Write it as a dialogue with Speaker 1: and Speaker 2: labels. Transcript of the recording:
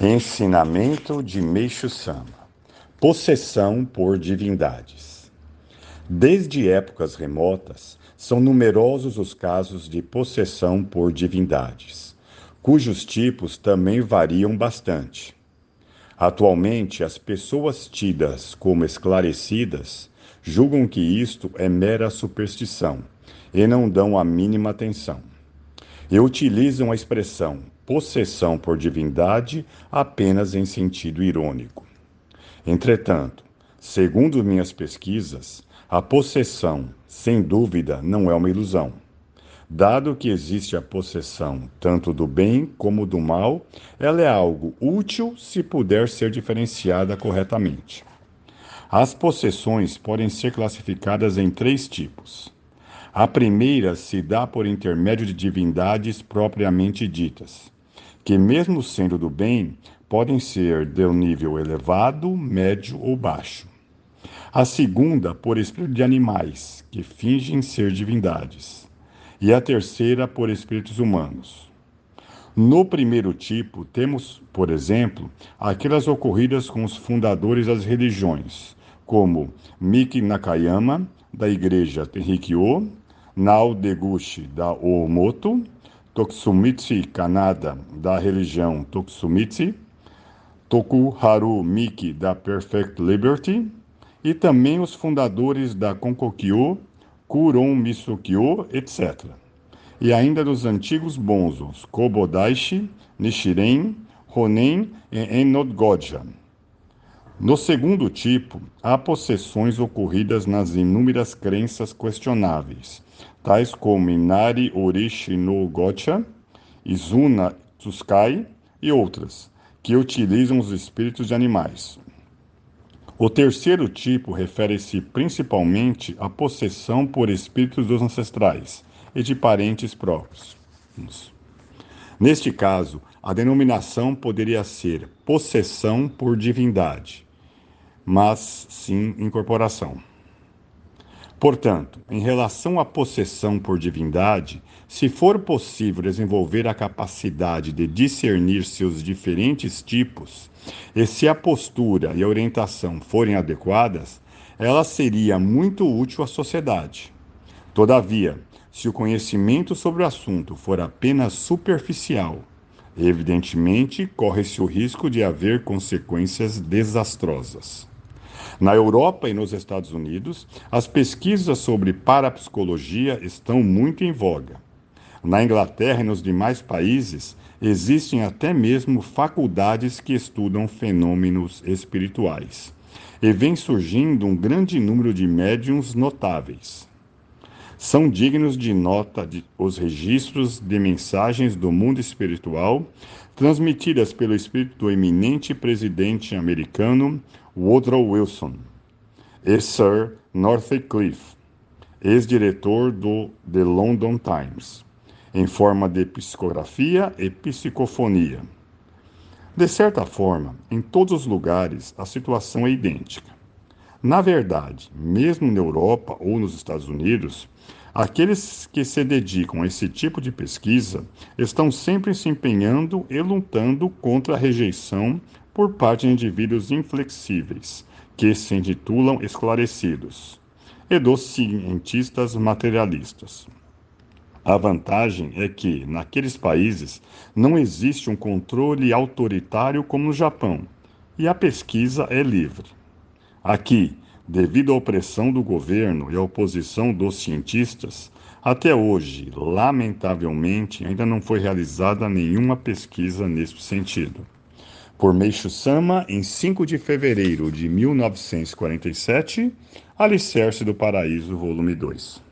Speaker 1: Ensinamento de Meixo Sama: Possessão por divindades. Desde épocas remotas, são numerosos os casos de possessão por divindades, cujos tipos também variam bastante. Atualmente, as pessoas tidas como esclarecidas julgam que isto é mera superstição e não dão a mínima atenção. E utilizam a expressão possessão por divindade apenas em sentido irônico. Entretanto, segundo minhas pesquisas, a possessão, sem dúvida, não é uma ilusão. Dado que existe a possessão tanto do bem como do mal, ela é algo útil se puder ser diferenciada corretamente. As possessões podem ser classificadas em três tipos. A primeira se dá por intermédio de divindades propriamente ditas, que, mesmo sendo do bem, podem ser de um nível elevado, médio ou baixo. A segunda, por espírito de animais, que fingem ser divindades. E a terceira, por espíritos humanos. No primeiro tipo, temos, por exemplo, aquelas ocorridas com os fundadores das religiões, como Miki Nakayama, da igreja Tenrikyo, Nao Deguchi, da Oomoto, Toksumitsu Kanada, da religião Toksumitsu, Tokuharu Miki, da Perfect Liberty, e também os fundadores da Konkokyo, Kuron Misukyo, etc. E ainda dos antigos bonzos Kobodaishi, Nishiren, Honen e Enodgoja. No segundo tipo, há possessões ocorridas nas inúmeras crenças questionáveis, tais como Inari Orishi no Gocha, Izuna Tsuskai e outras, que utilizam os espíritos de animais. O terceiro tipo refere-se principalmente à possessão por espíritos dos ancestrais e de parentes próprios. Neste caso, a denominação poderia ser possessão por divindade, mas sim incorporação. Portanto, em relação à possessão por divindade, se for possível desenvolver a capacidade de discernir seus diferentes tipos, e se a postura e a orientação forem adequadas, ela seria muito útil à sociedade. Todavia, se o conhecimento sobre o assunto for apenas superficial, evidentemente corre-se o risco de haver consequências desastrosas. Na Europa e nos Estados Unidos, as pesquisas sobre parapsicologia estão muito em voga. Na Inglaterra e nos demais países, existem até mesmo faculdades que estudam fenômenos espirituais. E vem surgindo um grande número de médiums notáveis. São dignos de nota de, os registros de mensagens do mundo espiritual transmitidas pelo espírito do eminente presidente americano Woodrow Wilson e Sir Northcliffe, ex-diretor do The London Times, em forma de psicografia e psicofonia. De certa forma, em todos os lugares a situação é idêntica. Na verdade, mesmo na Europa ou nos Estados Unidos, aqueles que se dedicam a esse tipo de pesquisa estão sempre se empenhando e lutando contra a rejeição por parte de indivíduos inflexíveis, que se intitulam esclarecidos, e dos cientistas materialistas. A vantagem é que, naqueles países, não existe um controle autoritário como no Japão, e a pesquisa é livre. Aqui, devido à opressão do governo e à oposição dos cientistas, até hoje, lamentavelmente, ainda não foi realizada nenhuma pesquisa nesse sentido por Meixo Sama em 5 de fevereiro de 1947, Alicerce do Paraíso, volume 2.